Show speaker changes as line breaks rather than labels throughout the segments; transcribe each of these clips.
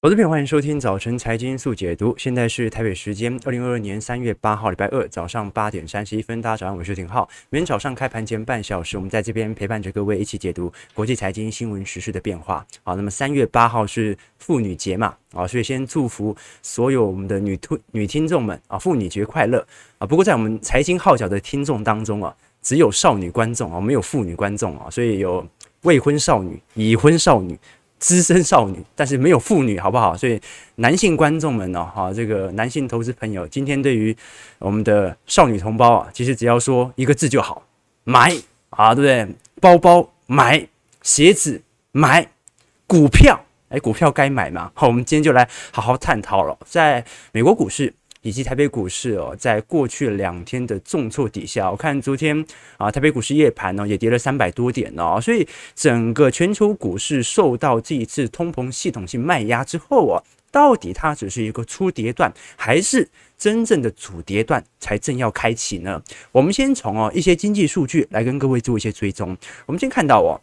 投资朋友，欢迎收听早晨财经速解读。现在是台北时间二零二二年三月八号，礼拜二早上八点三十一分。大家早上好，我是廷浩。每天早上开盘前半小时，我们在这边陪伴着各位一起解读国际财经新闻时事的变化。好，那么三月八号是妇女节嘛？啊，所以先祝福所有我们的女听女听众们啊，妇女节快乐啊！不过在我们财经号角的听众当中啊，只有少女观众啊，没有妇女观众啊，所以有未婚少女、已婚少女。资深少女，但是没有妇女，好不好？所以男性观众们呢，哈，这个男性投资朋友，今天对于我们的少女同胞啊，其实只要说一个字就好，买啊，对不对？包包买，鞋子买，股票，哎，股票该买嘛？好，我们今天就来好好探讨了，在美国股市。以及台北股市哦，在过去两天的重挫底下，我看昨天啊，台北股市夜盘呢也跌了三百多点哦，所以整个全球股市受到这一次通膨系统性卖压之后啊，到底它只是一个初跌段，还是真正的主跌段才正要开启呢？我们先从哦一些经济数据来跟各位做一些追踪。我们先看到哦。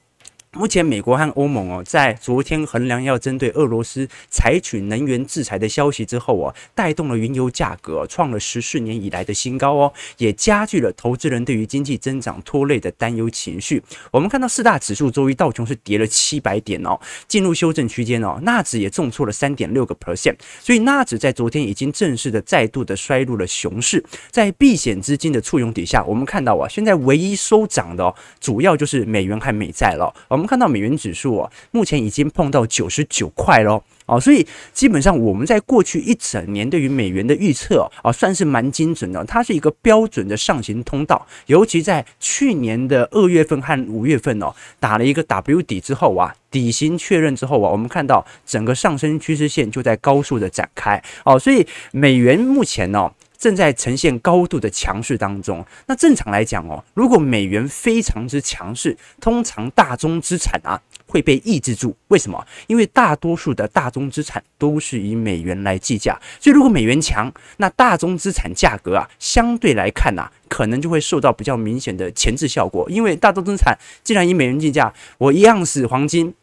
目前，美国和欧盟哦，在昨天衡量要针对俄罗斯采取能源制裁的消息之后啊，带动了原油价格创了十四年以来的新高哦，也加剧了投资人对于经济增长拖累的担忧情绪。我们看到四大指数周一道琼是跌了七百点哦，进入修正区间哦，纳指也重挫了三点六个 percent，所以纳指在昨天已经正式的再度的衰入了熊市。在避险资金的簇拥底下，我们看到啊，现在唯一收涨的哦，主要就是美元和美债了。我们。看到美元指数啊，目前已经碰到九十九块喽，哦，所以基本上我们在过去一整年对于美元的预测啊，算是蛮精准的，它是一个标准的上行通道。尤其在去年的二月份和五月份哦，打了一个 W 底之后啊，底型确认之后啊，我们看到整个上升趋势线就在高速的展开哦，所以美元目前呢。正在呈现高度的强势当中。那正常来讲哦，如果美元非常之强势，通常大宗资产啊会被抑制住。为什么？因为大多数的大宗资产都是以美元来计价，所以如果美元强，那大宗资产价格啊相对来看呐，可能就会受到比较明显的前置效果。因为大宗资产既然以美元计价，我一样是黄金。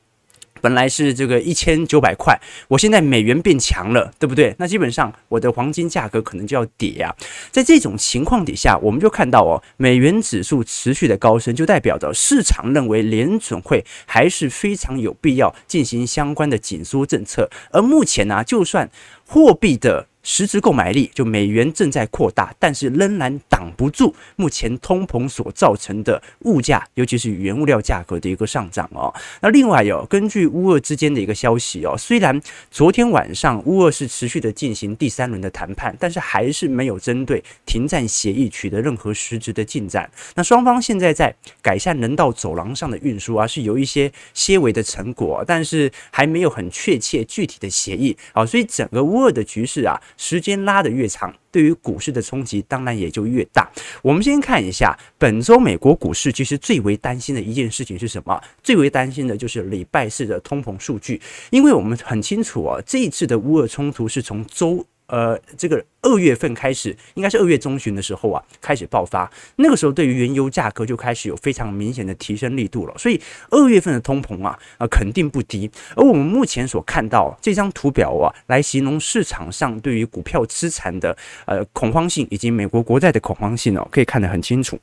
本来是这个一千九百块，我现在美元变强了，对不对？那基本上我的黄金价格可能就要跌啊。在这种情况底下，我们就看到哦，美元指数持续的高升，就代表着市场认为联准会还是非常有必要进行相关的紧缩政策。而目前呢，就算货币的实质购买力就美元正在扩大，但是仍然挡不住目前通膨所造成的物价，尤其是原物料价格的一个上涨哦。那另外有根据乌俄之间的一个消息哦，虽然昨天晚上乌俄是持续的进行第三轮的谈判，但是还是没有针对停战协议取得任何实质的进展。那双方现在在改善人道走廊上的运输啊，是有一些些微的成果，但是还没有很确切具体的协议啊，所以整个乌俄的局势啊。时间拉得越长，对于股市的冲击当然也就越大。我们先看一下本周美国股市，其实最为担心的一件事情是什么？最为担心的就是礼拜四的通膨数据，因为我们很清楚啊，这一次的乌俄冲突是从周。呃，这个二月份开始，应该是二月中旬的时候啊，开始爆发。那个时候，对于原油价格就开始有非常明显的提升力度了。所以二月份的通膨啊，啊、呃，肯定不低。而我们目前所看到这张图表啊，来形容市场上对于股票资产的呃恐慌性以及美国国债的恐慌性哦，可以看得很清楚。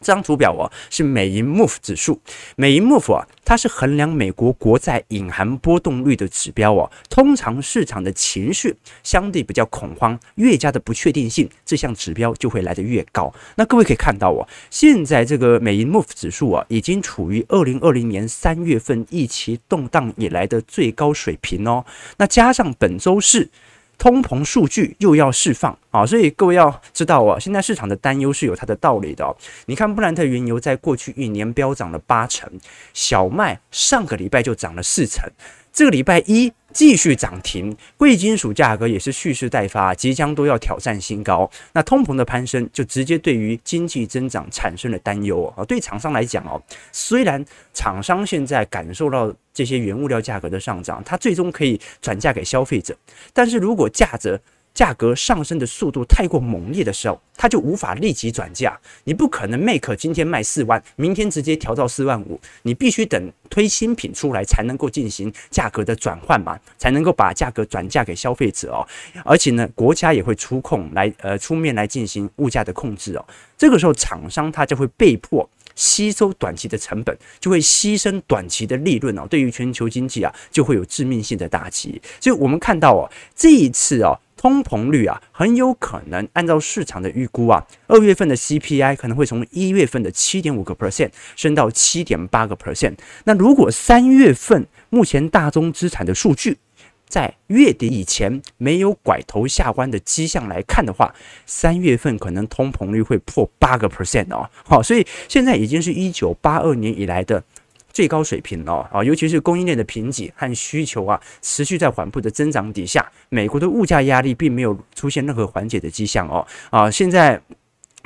这张图表哦，是美银 MOVE 指数，美银 MOVE 啊，它是衡量美国国债隐含波动率的指标哦。通常市场的情绪相对比较恐慌，越加的不确定性，这项指标就会来得越高。那各位可以看到哦，现在这个美银 MOVE 指数啊，已经处于二零二零年三月份疫情动荡以来的最高水平哦。那加上本周四。通膨数据又要释放啊，所以各位要知道啊，现在市场的担忧是有它的道理的。你看布兰特原油在过去一年飙涨了八成，小麦上个礼拜就涨了四成。这个礼拜一继续涨停，贵金属价格也是蓄势待发，即将都要挑战新高。那通膨的攀升就直接对于经济增长产生了担忧啊。对厂商来讲哦，虽然厂商现在感受到这些原物料价格的上涨，它最终可以转嫁给消费者，但是如果价格价格上升的速度太过猛烈的时候，它就无法立即转嫁。你不可能 Make 今天卖四万，明天直接调到四万五，你必须等推新品出来才能够进行价格的转换嘛，才能够把价格转嫁给消费者哦。而且呢，国家也会出控来呃出面来进行物价的控制哦。这个时候，厂商他就会被迫。吸收短期的成本，就会牺牲短期的利润哦。对于全球经济啊，就会有致命性的打击。所以，我们看到哦，这一次哦，通膨率啊，很有可能按照市场的预估啊，二月份的 CPI 可能会从一月份的七点五个 percent 升到七点八个 percent。那如果三月份目前大宗资产的数据，在月底以前没有拐头下弯的迹象来看的话，三月份可能通膨率会破八个 percent 哦。好，所以现在已经是一九八二年以来的最高水平了啊！尤其是供应链的瓶颈和需求啊持续在缓步的增长底下，美国的物价压力并没有出现任何缓解的迹象哦。啊，现在。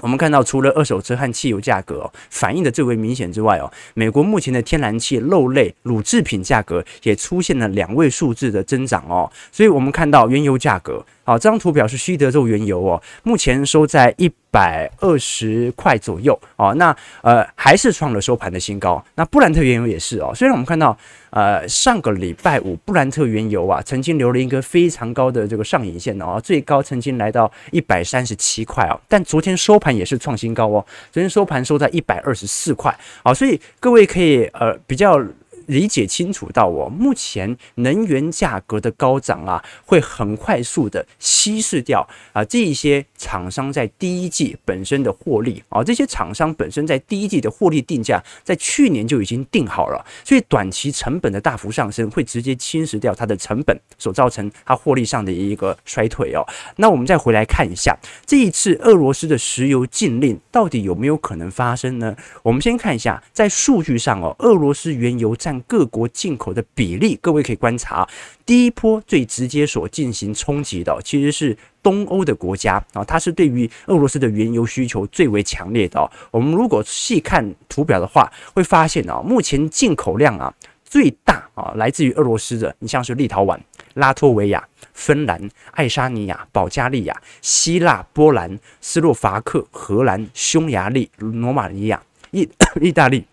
我们看到，除了二手车和汽油价格反映的最为明显之外哦，美国目前的天然气、肉类、乳制品价格也出现了两位数字的增长哦。所以，我们看到原油价格，好，这张图表是西德州原油哦，目前收在一百二十块左右哦。那呃，还是创了收盘的新高。那布兰特原油也是哦。虽然我们看到。呃，上个礼拜五，布兰特原油啊，曾经留了一个非常高的这个上影线哦，最高曾经来到一百三十七块哦，但昨天收盘也是创新高哦，昨天收盘收在一百二十四块，好，所以各位可以呃比较。理解清楚到我目前能源价格的高涨啊，会很快速的稀释掉啊这一些厂商在第一季本身的获利啊，这些厂商本身在第一季的获利定价在去年就已经定好了，所以短期成本的大幅上升会直接侵蚀掉它的成本，所造成它获利上的一个衰退哦。那我们再回来看一下这一次俄罗斯的石油禁令到底有没有可能发生呢？我们先看一下在数据上哦，俄罗斯原油占各国进口的比例，各位可以观察，第一波最直接所进行冲击的，其实是东欧的国家啊，它是对于俄罗斯的原油需求最为强烈的。我们如果细看图表的话，会发现啊，目前进口量啊最大啊来自于俄罗斯的，你像是立陶宛、拉脱维亚、芬兰、爱沙尼亚、保加利亚、希腊、波兰、斯洛伐克、荷兰、匈牙利、罗马尼亚、意 意大利。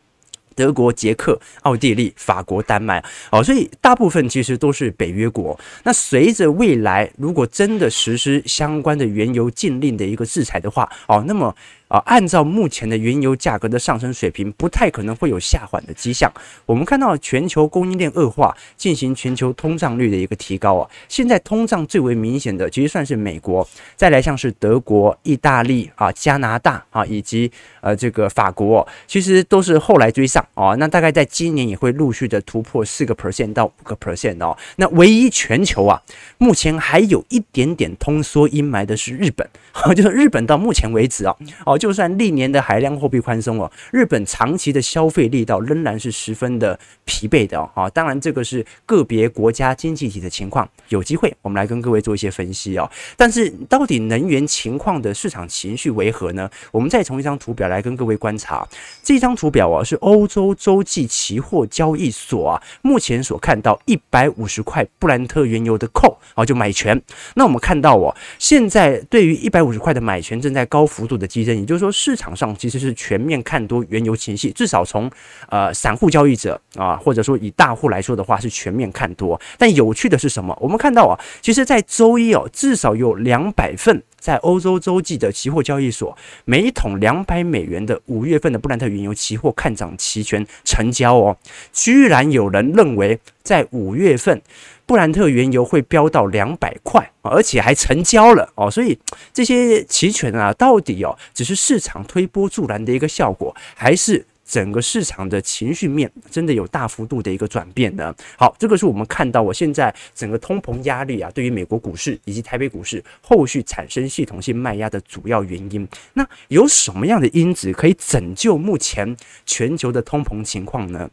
德国、捷克、奥地利、法国、丹麦，哦，所以大部分其实都是北约国。那随着未来如果真的实施相关的原油禁令的一个制裁的话，哦，那么。啊，按照目前的原油价格的上升水平，不太可能会有下缓的迹象。我们看到全球供应链恶化，进行全球通胀率的一个提高啊。现在通胀最为明显的，其实算是美国，再来像是德国、意大利啊、加拿大啊，以及呃这个法国，其实都是后来追上啊。那大概在今年也会陆续的突破四个 percent 到五个 percent 哦。那唯一全球啊，目前还有一点点通缩阴霾的是日本，就是日本到目前为止啊，哦。就算历年的海量货币宽松哦，日本长期的消费力道仍然是十分的疲惫的哦。当然，这个是个别国家经济体的情况，有机会我们来跟各位做一些分析哦。但是，到底能源情况的市场情绪为何呢？我们再从一张图表来跟各位观察。这张图表啊，是欧洲洲际期货交易所啊，目前所看到一百五十块布兰特原油的扣啊，就买权。那我们看到哦，现在对于一百五十块的买权正在高幅度的激增。就是说，市场上其实是全面看多原油情绪，至少从呃散户交易者啊，或者说以大户来说的话，是全面看多。但有趣的是什么？我们看到啊，其实，在周一哦，至少有两百份在欧洲洲际的期货交易所，每一桶两百美元的五月份的布兰特原油期货看涨期权成交哦，居然有人认为在五月份。布兰特原油会飙到两百块，而且还成交了哦，所以这些期权啊，到底哦，只是市场推波助澜的一个效果，还是整个市场的情绪面真的有大幅度的一个转变呢？好，这个是我们看到我现在整个通膨压力啊，对于美国股市以及台北股市后续产生系统性卖压的主要原因。那有什么样的因子可以拯救目前全球的通膨情况呢？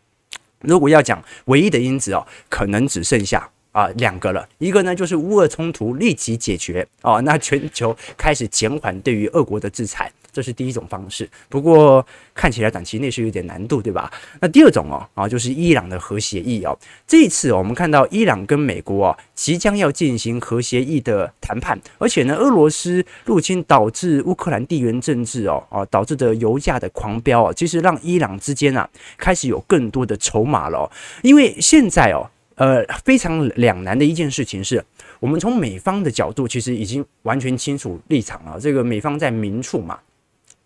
如果要讲唯一的因子哦，可能只剩下。啊，两个了，一个呢就是乌俄冲突立即解决哦，那全球开始减缓对于俄国的制裁这是第一种方式。不过看起来短期内是有点难度，对吧？那第二种哦啊，就是伊朗的核协议哦。这一次我们看到伊朗跟美国哦即将要进行核协议的谈判，而且呢，俄罗斯入侵导致乌克兰地缘政治哦啊导致的油价的狂飙哦，其实让伊朗之间啊开始有更多的筹码了。因为现在哦呃非常两难的一件事情是。我们从美方的角度，其实已经完全清楚立场了。这个美方在明处嘛，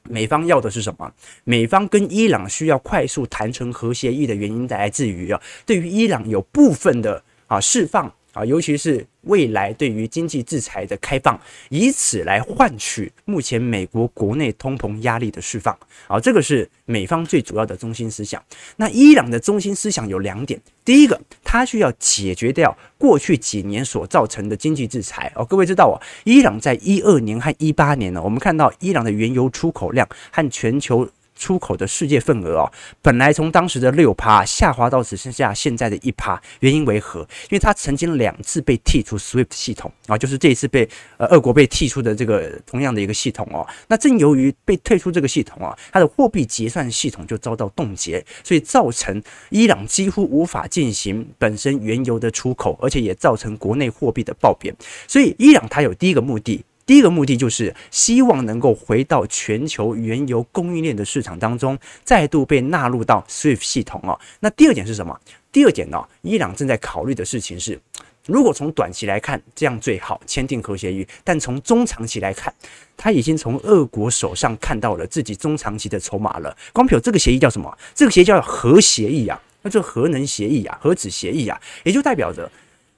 美方要的是什么？美方跟伊朗需要快速谈成核协议的原因来自于啊，对于伊朗有部分的啊释放。啊，尤其是未来对于经济制裁的开放，以此来换取目前美国国内通膨压力的释放。啊，这个是美方最主要的中心思想。那伊朗的中心思想有两点：第一个，它需要解决掉过去几年所造成的经济制裁。哦，各位知道啊，伊朗在一二年和一八年呢，我们看到伊朗的原油出口量和全球。出口的世界份额哦，本来从当时的六趴下滑到只剩下现在的一趴，原因为何？因为它曾经两次被剔出 SWIFT 系统啊，就是这一次被呃俄国被剔出的这个同样的一个系统哦。那正由于被退出这个系统啊，它的货币结算系统就遭到冻结，所以造成伊朗几乎无法进行本身原油的出口，而且也造成国内货币的暴贬。所以伊朗它有第一个目的。第一个目的就是希望能够回到全球原油供应链的市场当中，再度被纳入到 SWIFT 系统哦。那第二点是什么？第二点呢？伊朗正在考虑的事情是，如果从短期来看，这样最好签订核协议；但从中长期来看，他已经从俄国手上看到了自己中长期的筹码了。光凭这个协议叫什么？这个协议叫核协议啊，那这核能协议啊，核子协议啊，也就代表着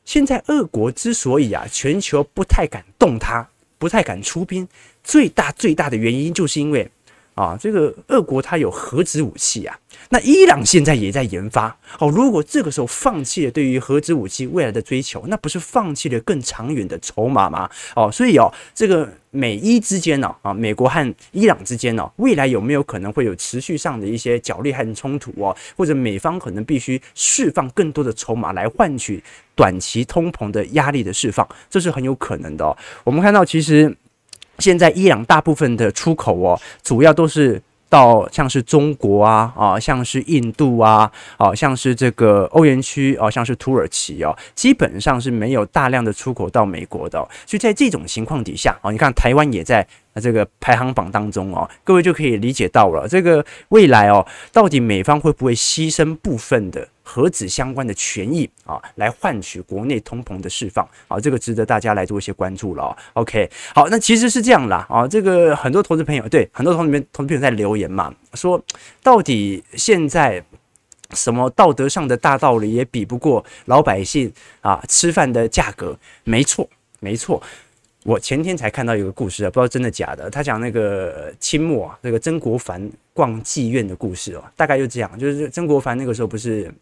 现在俄国之所以啊，全球不太敢动它。不太敢出兵，最大最大的原因就是因为啊，这个俄国它有核子武器啊，那伊朗现在也在研发哦。如果这个时候放弃了对于核子武器未来的追求，那不是放弃了更长远的筹码吗？哦，所以哦，这个美伊之间呢，啊，美国和伊朗之间呢，未来有没有可能会有持续上的一些角力和冲突哦？或者美方可能必须释放更多的筹码来换取？短期通膨的压力的释放，这是很有可能的哦。我们看到，其实现在伊朗大部分的出口哦，主要都是到像是中国啊啊，像是印度啊啊，像是这个欧元区啊，像是土耳其哦，基本上是没有大量的出口到美国的。所以在这种情况底下啊，你看台湾也在那这个排行榜当中哦，各位就可以理解到了，这个未来哦，到底美方会不会牺牲部分的？核子相关的权益啊，来换取国内通膨的释放啊，这个值得大家来做一些关注了。OK，好，那其实是这样啦啊，这个很多投资朋友对很多同里面投资朋友在留言嘛，说到底现在什么道德上的大道理也比不过老百姓啊吃饭的价格，没错没错。我前天才看到一个故事啊，不知道真的假的。他讲那个清末啊，那个曾国藩逛妓院的故事哦，大概就这样，就是曾国藩那个时候不是。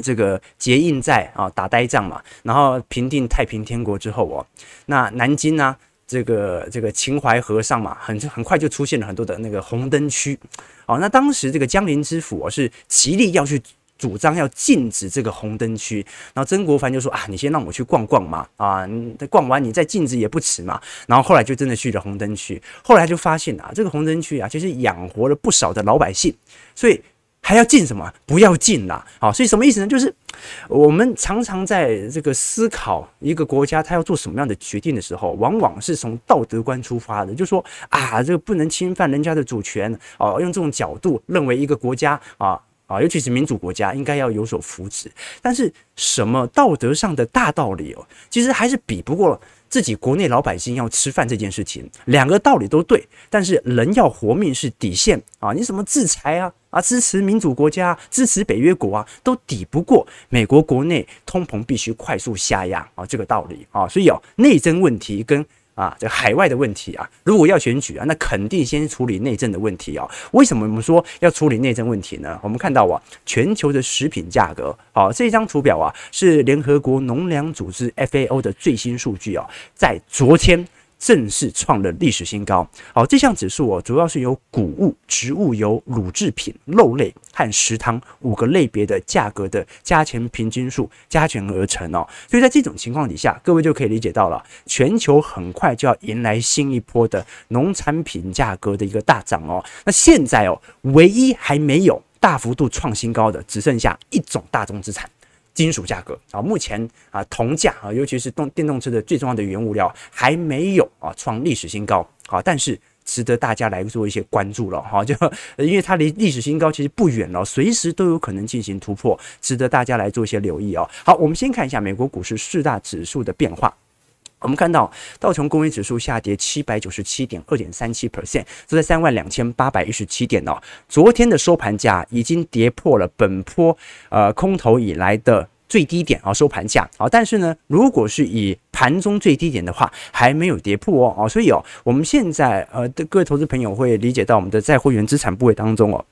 这个结印在啊，打呆仗嘛，然后平定太平天国之后哦，那南京呢、这个这个秦淮河上嘛，很很快就出现了很多的那个红灯区，哦，那当时这个江陵知府哦是极力要去主张要禁止这个红灯区，然后曾国藩就说啊，你先让我去逛逛嘛，啊，你逛完你再禁止也不迟嘛，然后后来就真的去了红灯区，后来就发现啊，这个红灯区啊，其实养活了不少的老百姓，所以。还要禁什么？不要禁啦！好，所以什么意思呢？就是我们常常在这个思考一个国家它要做什么样的决定的时候，往往是从道德观出发的，就说啊，这个不能侵犯人家的主权哦，用这种角度认为一个国家啊啊，尤其是民主国家应该要有所扶持。但是什么道德上的大道理哦，其实还是比不过。自己国内老百姓要吃饭这件事情，两个道理都对，但是人要活命是底线啊！你什么制裁啊啊，支持民主国家、支持北约国啊，都抵不过美国国内通膨必须快速下压啊这个道理啊！所以哦，内政问题跟。啊，这海外的问题啊，如果要选举啊，那肯定先处理内政的问题啊。为什么我们说要处理内政问题呢？我们看到啊，全球的食品价格，好，这张图表啊是联合国农粮组织 FAO 的最新数据啊，在昨天正式创了历史新高。好，这项指数哦，主要是由谷物、植物油、乳制品、肉类和食汤五个类别的价格的加权平均数加权而成哦。所以在这种情况底下，各位就可以理解到了，全球很快就要迎来新一波的农产品价格的一个大涨哦。那现在哦，唯一还没有大幅度创新高的，只剩下一种大宗资产。金属价格啊，目前啊，铜价啊，尤其是动电动车的最重要的原物料，还没有啊创历史新高啊，但是值得大家来做一些关注了哈，就因为它离历史新高其实不远了，随时都有可能进行突破，值得大家来做一些留意哦。好，我们先看一下美国股市四大指数的变化。我们看到道琼工业指数下跌七百九十七点二点三七 percent，都在三万两千八百一十七点哦。昨天的收盘价已经跌破了本波呃空头以来的最低点啊，收盘价啊。但是呢，如果是以盘中最低点的话，还没有跌破哦。所以哦，我们现在呃的各位投资朋友会理解到我们的在会员资产部位当中哦。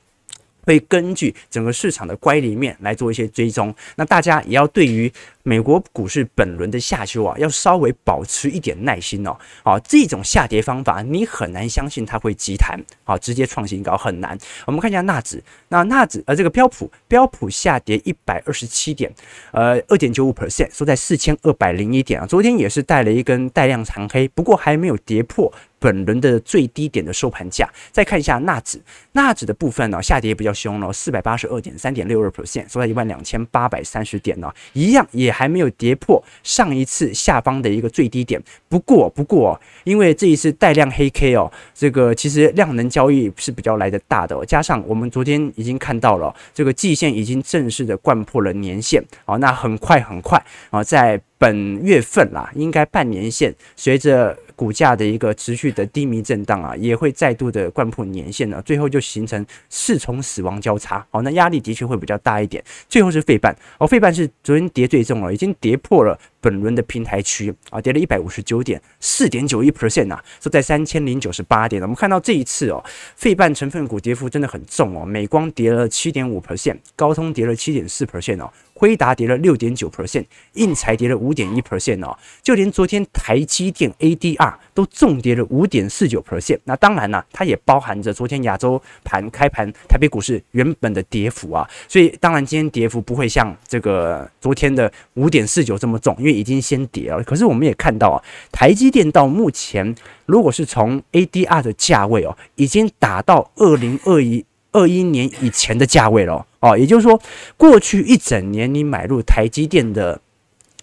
会根据整个市场的乖离面来做一些追踪，那大家也要对于美国股市本轮的下修啊，要稍微保持一点耐心哦。好，这种下跌方法你很难相信它会急弹，好，直接创新高很难。我们看一下纳指，那纳指呃这个标普标普下跌一百二十七点，呃二点九五 percent，收在四千二百零一点啊。昨天也是带了一根带量长黑，不过还没有跌破。本轮的最低点的收盘价，再看一下纳指，纳指的部分呢、哦，下跌比较凶了，四百八十二点三点六二 percent，收在一万两千八百三十点呢、一样也还没有跌破上一次下方的一个最低点。不过，不过，因为这一次带量黑 K 哦，这个其实量能交易是比较来得大的、加上我们昨天已经看到了，这个季线已经正式的贯破了年线，哦，那很快很快啊，在本月份啦，应该半年线随着。股价的一个持续的低迷震荡啊，也会再度的贯破年线呢，最后就形成四重死亡交叉。好，那压力的确会比较大一点。最后是费半，哦，费半是昨天跌最重了，已经跌破了本轮的平台区啊，跌了一百五十九点四点九一 percent 啊，是在三千零九十八点。我们看到这一次哦，费半成分股跌幅真的很重哦，美光跌了七点五 percent，高通跌了七点四 percent 哦。辉达跌了六点九 percent，应材跌了五点一 percent 哦，就连昨天台积电 ADR 都重跌了五点四九 percent。那当然了，它也包含着昨天亚洲盘开盘台北股市原本的跌幅啊，所以当然今天跌幅不会像这个昨天的五点四九这么重，因为已经先跌了。可是我们也看到啊，台积电到目前如果是从 ADR 的价位哦，已经达到二零二一二一年以前的价位了。哦，也就是说，过去一整年你买入台积电的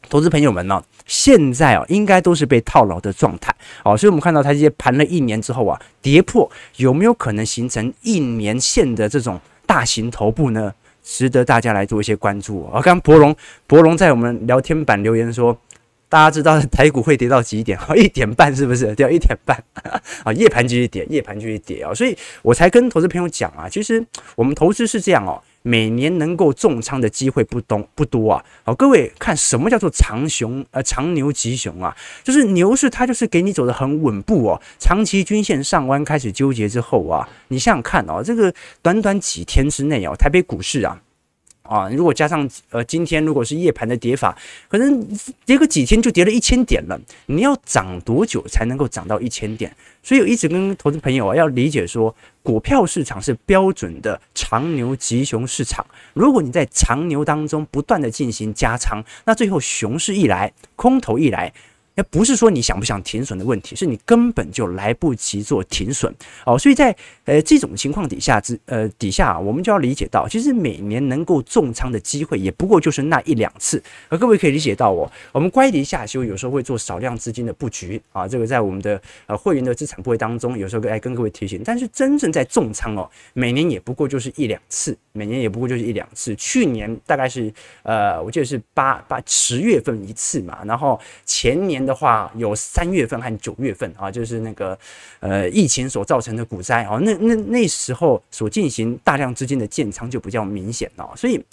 投资朋友们呢，现在啊，应该都是被套牢的状态。哦，所以我们看到台积电盘了一年之后啊，跌破有没有可能形成一年线的这种大型头部呢？值得大家来做一些关注。哦，刚刚博龙博龙在我们聊天板留言说，大家知道台股会跌到几点？哦，一点半是不是？掉一点半啊，夜盘继续跌，夜盘继续跌啊，所以我才跟投资朋友讲啊，其实我们投资是这样哦。每年能够重仓的机会不多不多啊！好，各位看什么叫做长熊呃长牛吉熊啊？就是牛市它就是给你走的很稳步哦，长期均线上弯开始纠结之后啊，你想想看哦，这个短短几天之内哦，台北股市啊。啊，如果加上呃，今天如果是夜盘的跌法，可能跌个几天就跌了一千点了。你要涨多久才能够涨到一千点？所以我一直跟投资朋友啊要理解说，股票市场是标准的长牛吉熊市场。如果你在长牛当中不断的进行加仓，那最后熊市一来，空头一来。不是说你想不想停损的问题，是你根本就来不及做停损哦。所以在呃这种情况底下之呃底下啊，我们就要理解到，其实每年能够重仓的机会也不过就是那一两次。而各位可以理解到哦，我们乖离下修有时候会做少量资金的布局啊，这个在我们的呃会员的资产部位当中，有时候来跟各位提醒。但是真正在重仓哦，每年也不过就是一两次，每年也不过就是一两次。去年大概是呃我记得是八八十月份一次嘛，然后前年。的的话有三月份和九月份啊，就是那个呃疫情所造成的股灾啊，那那那时候所进行大量资金的建仓就比较明显了，所以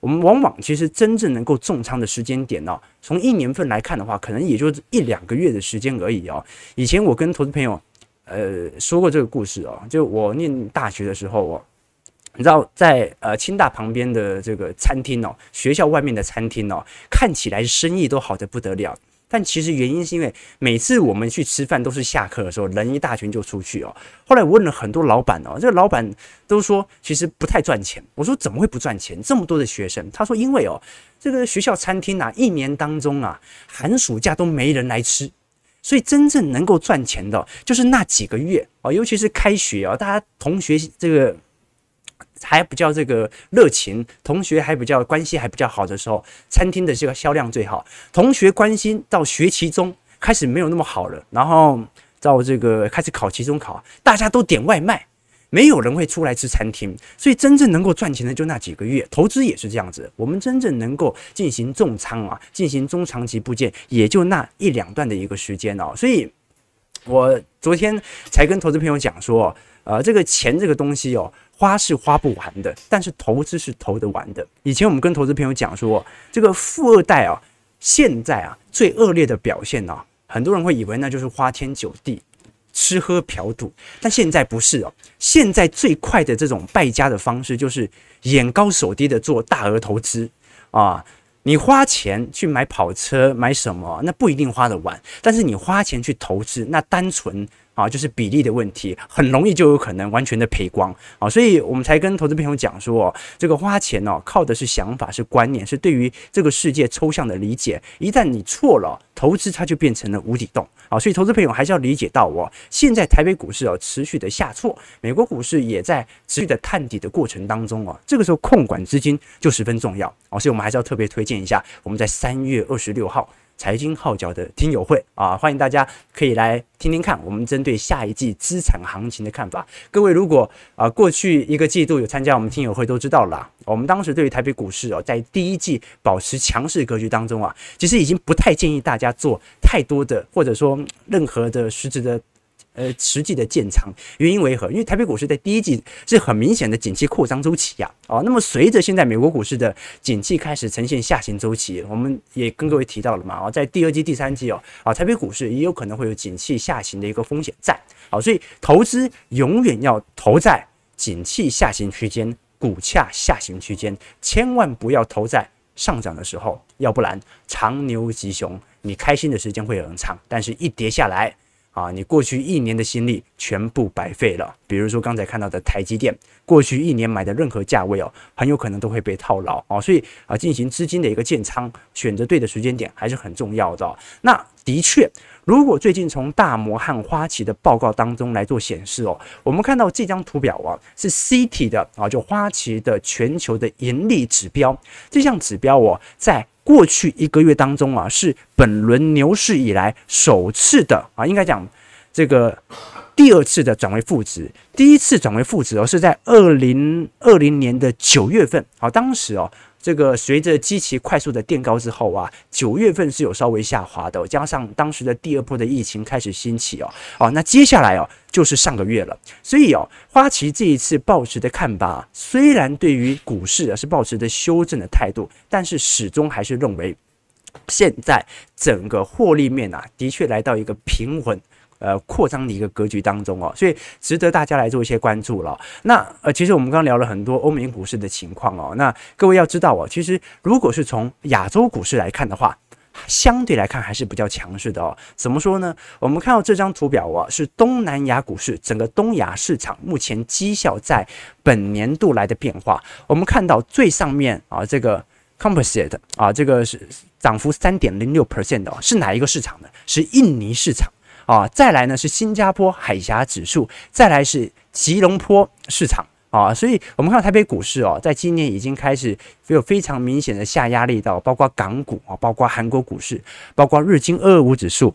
我们往往其实真正能够重仓的时间点呢，从一年份来看的话，可能也就一两个月的时间而已哦。以前我跟投资朋友呃说过这个故事哦，就我念大学的时候哦，你知道在呃清大旁边的这个餐厅哦，学校外面的餐厅哦，看起来生意都好得不得了。但其实原因是因为每次我们去吃饭都是下课的时候，人一大群就出去哦。后来我问了很多老板哦，这个老板都说其实不太赚钱。我说怎么会不赚钱？这么多的学生，他说因为哦，这个学校餐厅啊，一年当中啊，寒暑假都没人来吃，所以真正能够赚钱的，就是那几个月哦，尤其是开学啊，大家同学这个。还比较这个热情，同学还比较关系还比较好的时候，餐厅的这个销量最好。同学关心到学期中开始没有那么好了，然后到这个开始考期中考，大家都点外卖，没有人会出来吃餐厅。所以真正能够赚钱的就那几个月，投资也是这样子。我们真正能够进行重仓啊，进行中长期布建，也就那一两段的一个时间哦。所以我昨天才跟投资朋友讲说，呃，这个钱这个东西哦。花是花不完的，但是投资是投得完的。以前我们跟投资朋友讲说，这个富二代啊，现在啊最恶劣的表现啊，很多人会以为那就是花天酒地、吃喝嫖赌，但现在不是哦。现在最快的这种败家的方式，就是眼高手低的做大额投资啊。你花钱去买跑车，买什么，那不一定花得完，但是你花钱去投资，那单纯。啊，就是比例的问题，很容易就有可能完全的赔光啊，所以我们才跟投资朋友讲说，这个花钱哦，靠的是想法，是观念，是对于这个世界抽象的理解。一旦你错了，投资它就变成了无底洞啊，所以投资朋友还是要理解到哦，现在台北股市哦持续的下挫，美国股市也在持续的探底的过程当中哦，这个时候控管资金就十分重要啊，所以我们还是要特别推荐一下，我们在三月二十六号。财经号角的听友会啊，欢迎大家可以来听听看，我们针对下一季资产行情的看法。各位如果啊过去一个季度有参加我们听友会都知道了，我们当时对于台北股市哦，在第一季保持强势格局当中啊，其实已经不太建议大家做太多的或者说任何的实质的。呃，实际的建仓原因为何？因为台北股市在第一季是很明显的景气扩张周期呀，哦，那么随着现在美国股市的景气开始呈现下行周期，我们也跟各位提到了嘛，哦，在第二季、第三季哦，啊，台北股市也有可能会有景气下行的一个风险在，好，所以投资永远要投在景气下行区间、股价下行区间，千万不要投在上涨的时候，要不然长牛吉熊，你开心的时间会很长，但是一跌下来。啊，你过去一年的心力全部白费了。比如说刚才看到的台积电，过去一年买的任何价位哦，很有可能都会被套牢哦。所以啊，进行资金的一个建仓，选择对的时间点还是很重要的。那的确，如果最近从大摩和花旗的报告当中来做显示哦，我们看到这张图表啊，是 CT 的啊，就花旗的全球的盈利指标，这项指标哦，在。过去一个月当中啊，是本轮牛市以来首次的啊，应该讲这个第二次的转为负值。第一次转为负值哦，是在二零二零年的九月份。好，当时哦。这个随着基期快速的垫高之后啊，九月份是有稍微下滑的，加上当时的第二波的疫情开始兴起哦，哦，那接下来哦就是上个月了，所以哦，花旗这一次抱持的看法，虽然对于股市啊是抱持的修正的态度，但是始终还是认为，现在整个获利面啊的确来到一个平稳。呃，扩张的一个格局当中哦，所以值得大家来做一些关注了。那呃，其实我们刚聊了很多欧美股市的情况哦。那各位要知道哦，其实如果是从亚洲股市来看的话，相对来看还是比较强势的哦。怎么说呢？我们看到这张图表啊，是东南亚股市整个东亚市场目前绩效在本年度来的变化。我们看到最上面啊，这个 Composite 啊，这个是涨幅三点零六 percent 的，是哪一个市场呢？是印尼市场。啊，再来呢是新加坡海峡指数，再来是吉隆坡市场啊，所以我们看到台北股市哦，在今年已经开始有非常明显的下压力到，包括港股啊，包括韩国股市，包括日经二二五指数，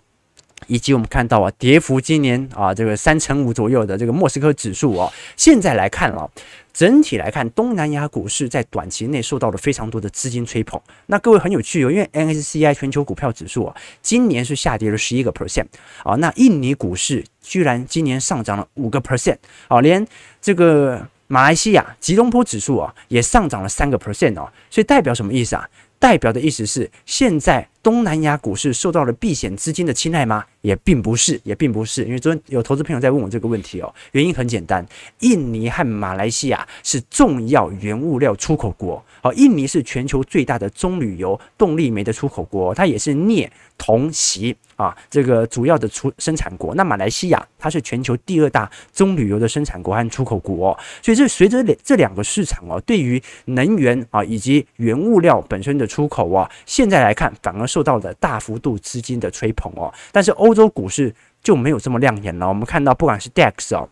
以及我们看到啊，跌幅今年啊这个三成五左右的这个莫斯科指数哦，现在来看了。整体来看，东南亚股市在短期内受到了非常多的资金吹捧。那各位很有趣哦，因为 N S C I 全球股票指数啊，今年是下跌了十一个 percent 啊。那印尼股市居然今年上涨了五个 percent 啊，连这个马来西亚吉隆坡指数啊也上涨了三个 percent 哦。所以代表什么意思啊？代表的意思是，现在东南亚股市受到了避险资金的青睐吗？也并不是，也并不是。因为昨天有投资朋友在问我这个问题哦，原因很简单，印尼和马来西亚是重要原物料出口国，好，印尼是全球最大的棕榈油动力煤的出口国，它也是镍。同席啊，这个主要的出生产国。那马来西亚它是全球第二大棕榈油的生产国和出口国，所以这随着这两个市场哦，对于能源啊以及原物料本身的出口啊，现在来看反而受到了大幅度资金的吹捧哦。但是欧洲股市就没有这么亮眼了。我们看到不管是 DAX 哦。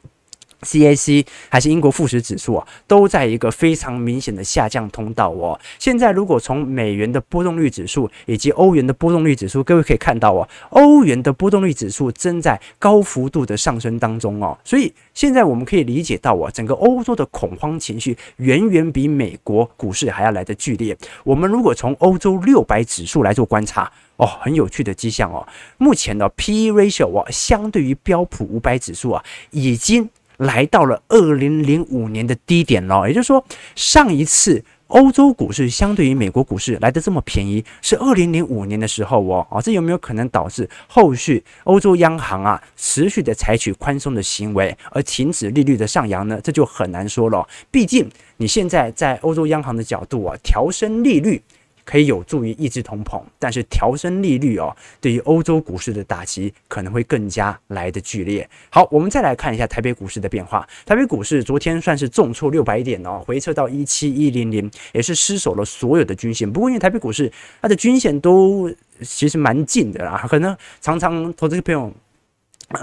CAC 还是英国富时指数啊，都在一个非常明显的下降通道哦。现在如果从美元的波动率指数以及欧元的波动率指数，各位可以看到哦，欧元的波动率指数正在高幅度的上升当中哦。所以现在我们可以理解到哦，整个欧洲的恐慌情绪远远比美国股市还要来得剧烈。我们如果从欧洲六百指数来做观察哦，很有趣的迹象哦。目前的 PE ratio 啊，相对于标普五百指数啊，已经。来到了二零零五年的低点了，也就是说，上一次欧洲股市相对于美国股市来得这么便宜，是二零零五年的时候哦，啊，这有没有可能导致后续欧洲央行啊持续的采取宽松的行为而停止利率的上扬呢？这就很难说了，毕竟你现在在欧洲央行的角度啊，调升利率。可以有助于抑制通膨，但是调升利率哦，对于欧洲股市的打击可能会更加来得剧烈。好，我们再来看一下台北股市的变化。台北股市昨天算是重挫六百点哦，回撤到一七一零零，也是失守了所有的均线。不过因为台北股市它的均线都其实蛮近的啦，可能常常投资朋友。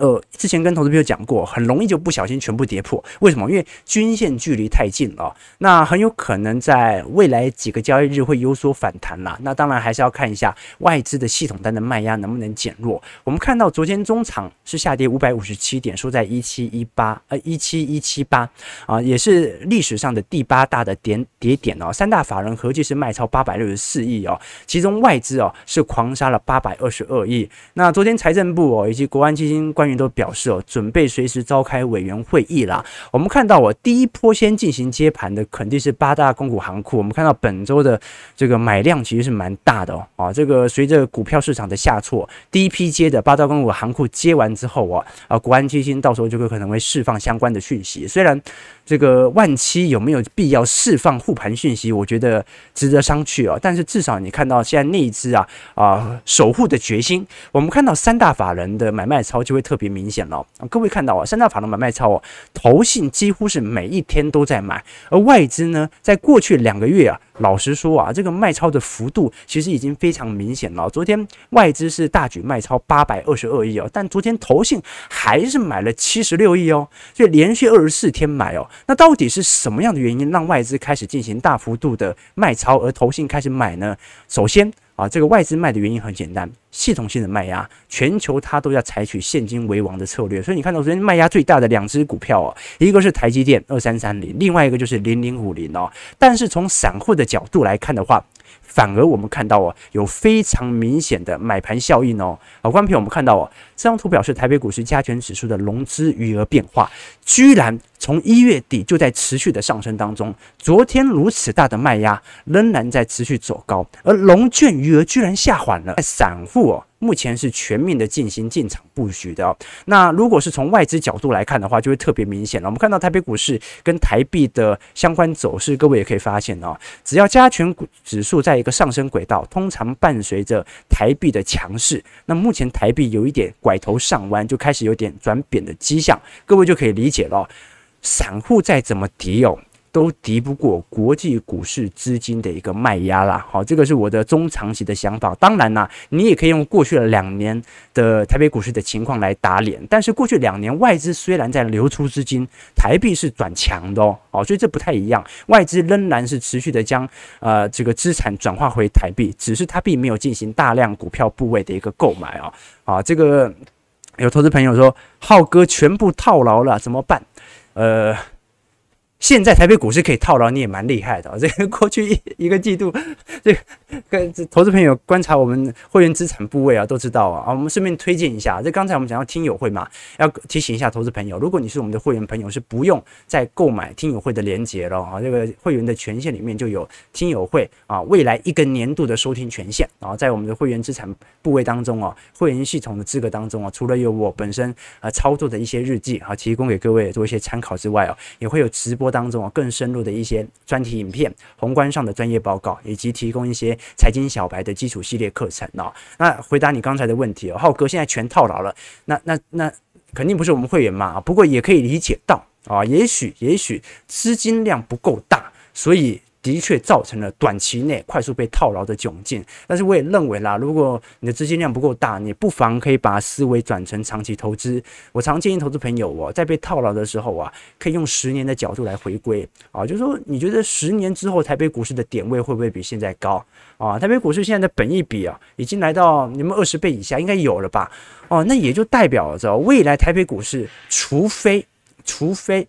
呃，之前跟投资朋友讲过，很容易就不小心全部跌破。为什么？因为均线距离太近了，那很有可能在未来几个交易日会有所反弹啦。那当然还是要看一下外资的系统单的卖压能不能减弱。我们看到昨天中场是下跌五百五十七点，收在一七一八，呃，一七一七八啊，也是历史上的第八大的点跌点哦。三大法人合计是卖超八百六十四亿哦，其中外资哦是狂杀了八百二十二亿。那昨天财政部哦以及国安基金。官员都表示哦，准备随时召开委员会议啦。我们看到哦，第一波先进行接盘的肯定是八大公股行库。我们看到本周的这个买量其实是蛮大的哦。啊，这个随着股票市场的下挫，第一批接的八大公股行库接完之后啊，啊，国安基金到时候就会可能会释放相关的讯息。虽然这个万七有没有必要释放护盘讯息，我觉得值得商榷哦。但是至少你看到现在那一只啊啊守护的决心，我们看到三大法人的买卖超就会。特别明显了，各位看到啊，三大法人买卖超哦，投信几乎是每一天都在买，而外资呢，在过去两个月啊，老实说啊，这个卖超的幅度其实已经非常明显了。昨天外资是大举卖超八百二十二亿哦，但昨天投信还是买了七十六亿哦，所以连续二十四天买哦，那到底是什么样的原因让外资开始进行大幅度的卖超，而投信开始买呢？首先。啊，这个外资卖的原因很简单，系统性的卖压，全球它都要采取现金为王的策略，所以你看到昨天卖压最大的两只股票哦，一个是台积电二三三零，另外一个就是零零五零哦。但是从散户的角度来看的话，反而我们看到哦，有非常明显的买盘效应哦。好，关平，我们看到哦，这张图表示台北股市加权指数的融资余额变化，居然从一月底就在持续的上升当中。昨天如此大的卖压，仍然在持续走高，而融券余额居然下缓了。散户哦。目前是全面的进行进场布局的。那如果是从外资角度来看的话，就会特别明显了。我们看到台北股市跟台币的相关走势，各位也可以发现哦，只要加权股指数在一个上升轨道，通常伴随着台币的强势。那目前台币有一点拐头上弯，就开始有点转贬的迹象，各位就可以理解了。散户再怎么敌哦。都敌不过国际股市资金的一个卖压啦。好，这个是我的中长期的想法。当然啦，你也可以用过去的两年的台北股市的情况来打脸。但是过去两年外资虽然在流出资金，台币是转强的哦。哦，所以这不太一样。外资仍然是持续的将呃这个资产转化回台币，只是它并没有进行大量股票部位的一个购买啊。啊，这个有投资朋友说，浩哥全部套牢了，怎么办？呃。现在台北股市可以套牢，你也蛮厉害的。这个过去一一个季度，这个跟投资朋友观察我们会员资产部位啊，都知道啊。啊，我们顺便推荐一下，这刚才我们讲到听友会嘛，要提醒一下投资朋友，如果你是我们的会员朋友，是不用再购买听友会的连接了啊。这个会员的权限里面就有听友会啊，未来一个年度的收听权限啊，在我们的会员资产部位当中啊，会员系统的资格当中啊，除了有我本身啊操作的一些日记啊，提供给各位做一些参考之外啊，也会有直播。当中啊更深入的一些专题影片、宏观上的专业报告，以及提供一些财经小白的基础系列课程哦。那回答你刚才的问题哦，浩哥现在全套牢了，那那那肯定不是我们会员嘛，不过也可以理解到啊，也许也许资金量不够大，所以。的确造成了短期内快速被套牢的窘境，但是我也认为啦，如果你的资金量不够大，你不妨可以把思维转成长期投资。我常建议投资朋友哦，在被套牢的时候啊，可以用十年的角度来回归啊，就是说你觉得十年之后台北股市的点位会不会比现在高啊？台北股市现在的本益比啊，已经来到你们二十倍以下，应该有了吧？哦，那也就代表着未来台北股市，除非除非。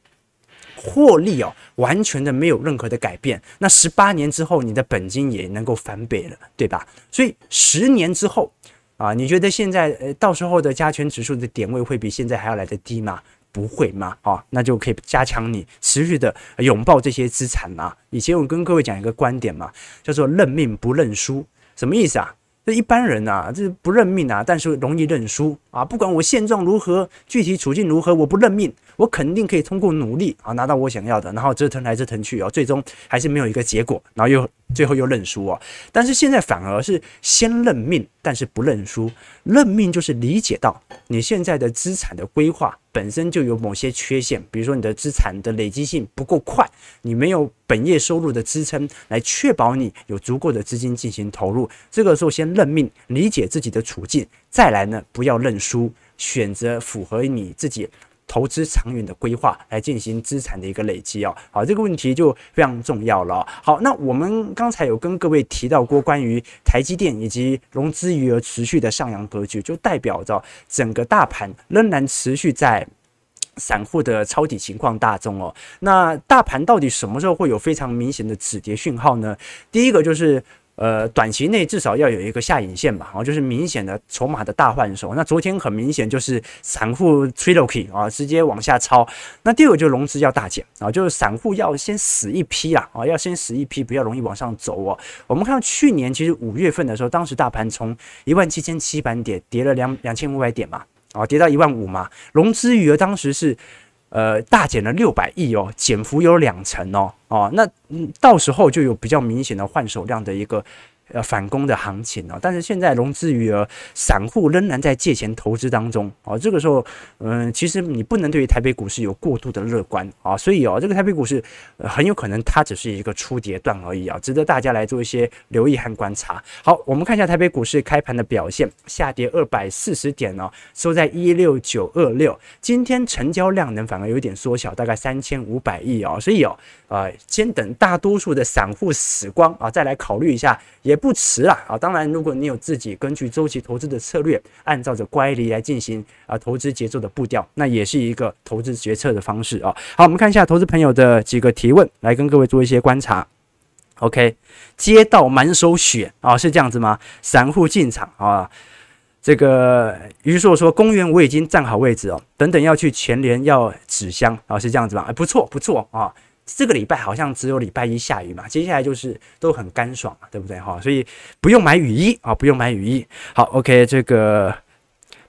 获利哦，完全的没有任何的改变。那十八年之后，你的本金也能够翻倍了，对吧？所以十年之后啊，你觉得现在呃，到时候的加权指数的点位会比现在还要来得低吗？不会吗？啊，那就可以加强你持续的拥抱这些资产嘛。以前我跟各位讲一个观点嘛，叫做认命不认输，什么意思啊？这一般人啊，这不认命啊，但是容易认输啊。不管我现状如何，具体处境如何，我不认命，我肯定可以通过努力啊拿到我想要的。然后折腾来折腾去哦，最终还是没有一个结果，然后又最后又认输哦。但是现在反而是先认命，但是不认输。认命就是理解到你现在的资产的规划本身就有某些缺陷，比如说你的资产的累积性不够快，你没有本业收入的支撑来确保你有足够的资金进行投入。这个时候先认命，理解自己的处境，再来呢不要认输，选择符合你自己。投资长远的规划来进行资产的一个累积哦，好，这个问题就非常重要了。好，那我们刚才有跟各位提到过关于台积电以及融资余额持续的上扬格局，就代表着整个大盘仍然持续在 散户的抄底情况当中哦。那大盘到底什么时候会有非常明显的止跌讯号呢？第一个就是。呃，短期内至少要有一个下影线吧，哦，就是明显的筹码的大换手。那昨天很明显就是散户吹了 K 啊，直接往下抄。那第二个就是融资要大减啊，就是散户要先死一批啊，啊，要先死一批，不要容易往上走哦。我们看到去年其实五月份的时候，当时大盘从一万七千七百点跌了两两千五百点嘛，啊，跌到一万五嘛，融资余额当时是。呃，大减了六百亿哦，减幅有两成哦，哦，那，到时候就有比较明显的换手量的一个。呃，反攻的行情哦，但是现在融资余额，散户仍然在借钱投资当中哦。这个时候，嗯，其实你不能对于台北股市有过度的乐观啊。所以哦，这个台北股市很有可能它只是一个初跌段而已啊，值得大家来做一些留意和观察。好，我们看一下台北股市开盘的表现，下跌二百四十点哦，收在一六九二六。今天成交量能反而有点缩小，大概三千五百亿哦。所以哦，呃，先等大多数的散户死光啊，再来考虑一下也。不迟啦啊！当然，如果你有自己根据周期投资的策略，按照着乖离来进行啊投资节奏的步调，那也是一个投资决策的方式啊。好，我们看一下投资朋友的几个提问，来跟各位做一些观察。OK，街道满手血啊，是这样子吗？散户进场啊，这个于硕说，公园我已经站好位置哦，等等要去全联要纸箱啊，是这样子吗？哎，不错不错啊。这个礼拜好像只有礼拜一下雨嘛，接下来就是都很干爽嘛，对不对哈？所以不用买雨衣啊，不用买雨衣。好，OK，这个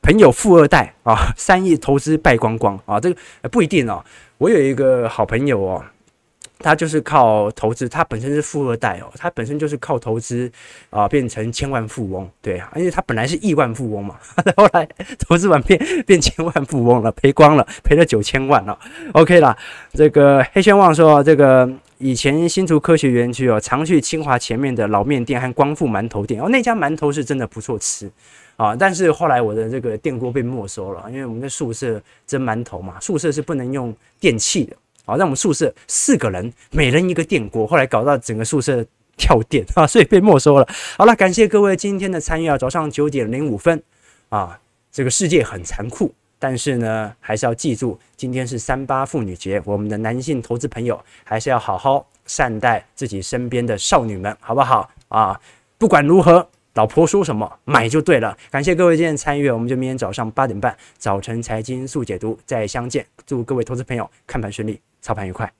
朋友富二代啊，三亿投资败光光啊，这个不一定哦。我有一个好朋友哦。他就是靠投资，他本身是富二代哦，他本身就是靠投资啊、变成千万富翁，对啊，因为他本来是亿万富翁嘛，后来投资完变变千万富翁了，赔光了，赔了九千万了，OK 啦。这个黑轩旺说，这个以前新竹科学园区哦，常去清华前面的老面店和光复馒头店哦，那家馒头是真的不错吃啊，但是后来我的这个电锅被没收了，因为我们在宿舍蒸馒头嘛，宿舍是不能用电器的。好，让我们宿舍四个人，每人一个电锅，后来搞到整个宿舍跳电 啊，所以被没收了。好了，感谢各位今天的参与啊，早上九点零五分啊，这个世界很残酷，但是呢，还是要记住，今天是三八妇女节，我们的男性投资朋友还是要好好善待自己身边的少女们，好不好啊？不管如何，老婆说什么买就对了。感谢各位今天参与，我们就明天早上八点半早晨财经速解读再相见。祝各位投资朋友看盘顺利。操盘愉快。